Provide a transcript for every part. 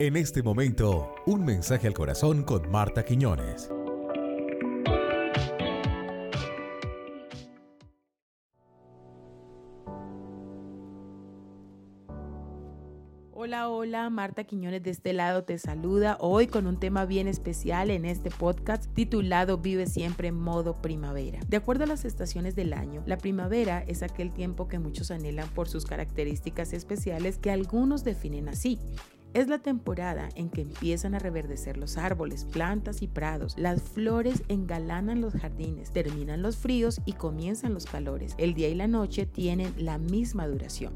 En este momento, un mensaje al corazón con Marta Quiñones. Hola, hola, Marta Quiñones de este lado te saluda hoy con un tema bien especial en este podcast titulado Vive siempre en modo primavera. De acuerdo a las estaciones del año, la primavera es aquel tiempo que muchos anhelan por sus características especiales que algunos definen así. Es la temporada en que empiezan a reverdecer los árboles, plantas y prados. Las flores engalanan los jardines, terminan los fríos y comienzan los calores. El día y la noche tienen la misma duración.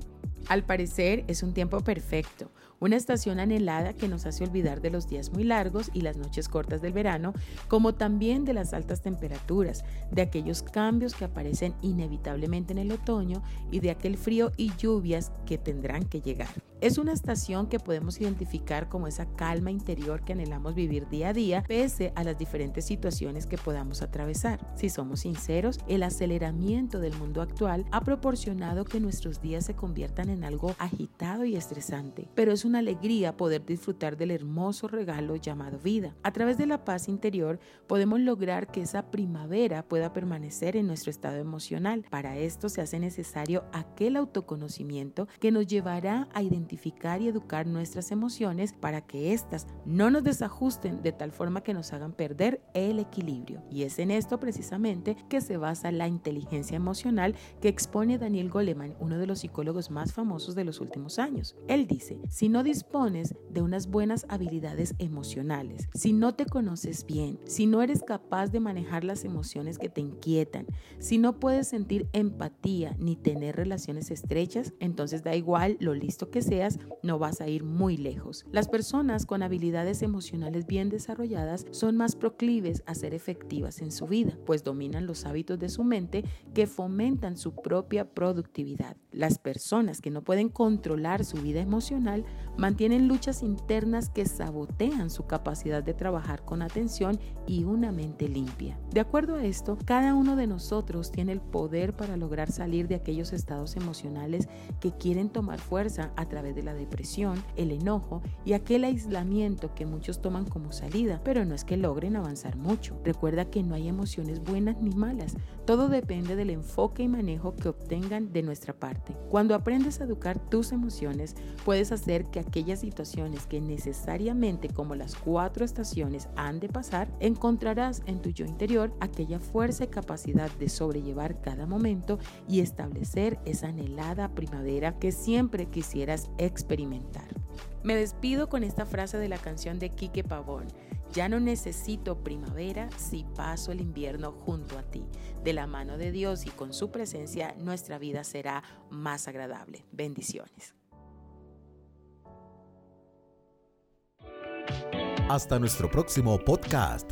Al parecer es un tiempo perfecto, una estación anhelada que nos hace olvidar de los días muy largos y las noches cortas del verano, como también de las altas temperaturas, de aquellos cambios que aparecen inevitablemente en el otoño y de aquel frío y lluvias que tendrán que llegar. Es una estación que podemos identificar como esa calma interior que anhelamos vivir día a día, pese a las diferentes situaciones que podamos atravesar. Si somos sinceros, el aceleramiento del mundo actual ha proporcionado que nuestros días se conviertan en algo agitado y estresante, pero es una alegría poder disfrutar del hermoso regalo llamado vida. A través de la paz interior podemos lograr que esa primavera pueda permanecer en nuestro estado emocional. Para esto se hace necesario aquel autoconocimiento que nos llevará a identificar y educar nuestras emociones para que éstas no nos desajusten de tal forma que nos hagan perder el equilibrio. Y es en esto precisamente que se basa la inteligencia emocional que expone Daniel Goleman, uno de los psicólogos más famosos de los últimos años. Él dice, si no dispones de unas buenas habilidades emocionales, si no te conoces bien, si no eres capaz de manejar las emociones que te inquietan, si no puedes sentir empatía ni tener relaciones estrechas, entonces da igual lo listo que sea no vas a ir muy lejos. Las personas con habilidades emocionales bien desarrolladas son más proclives a ser efectivas en su vida, pues dominan los hábitos de su mente que fomentan su propia productividad. Las personas que no pueden controlar su vida emocional mantienen luchas internas que sabotean su capacidad de trabajar con atención y una mente limpia. De acuerdo a esto, cada uno de nosotros tiene el poder para lograr salir de aquellos estados emocionales que quieren tomar fuerza a través de la depresión, el enojo y aquel aislamiento que muchos toman como salida, pero no es que logren avanzar mucho. Recuerda que no hay emociones buenas ni malas, todo depende del enfoque y manejo que obtengan de nuestra parte. Cuando aprendes a educar tus emociones, puedes hacer que aquellas situaciones que necesariamente como las cuatro estaciones han de pasar, encontrarás en tu yo interior aquella fuerza y capacidad de sobrellevar cada momento y establecer esa anhelada primavera que siempre quisieras experimentar. Me despido con esta frase de la canción de Quique Pavón. Ya no necesito primavera si paso el invierno junto a ti. De la mano de Dios y con su presencia, nuestra vida será más agradable. Bendiciones. Hasta nuestro próximo podcast.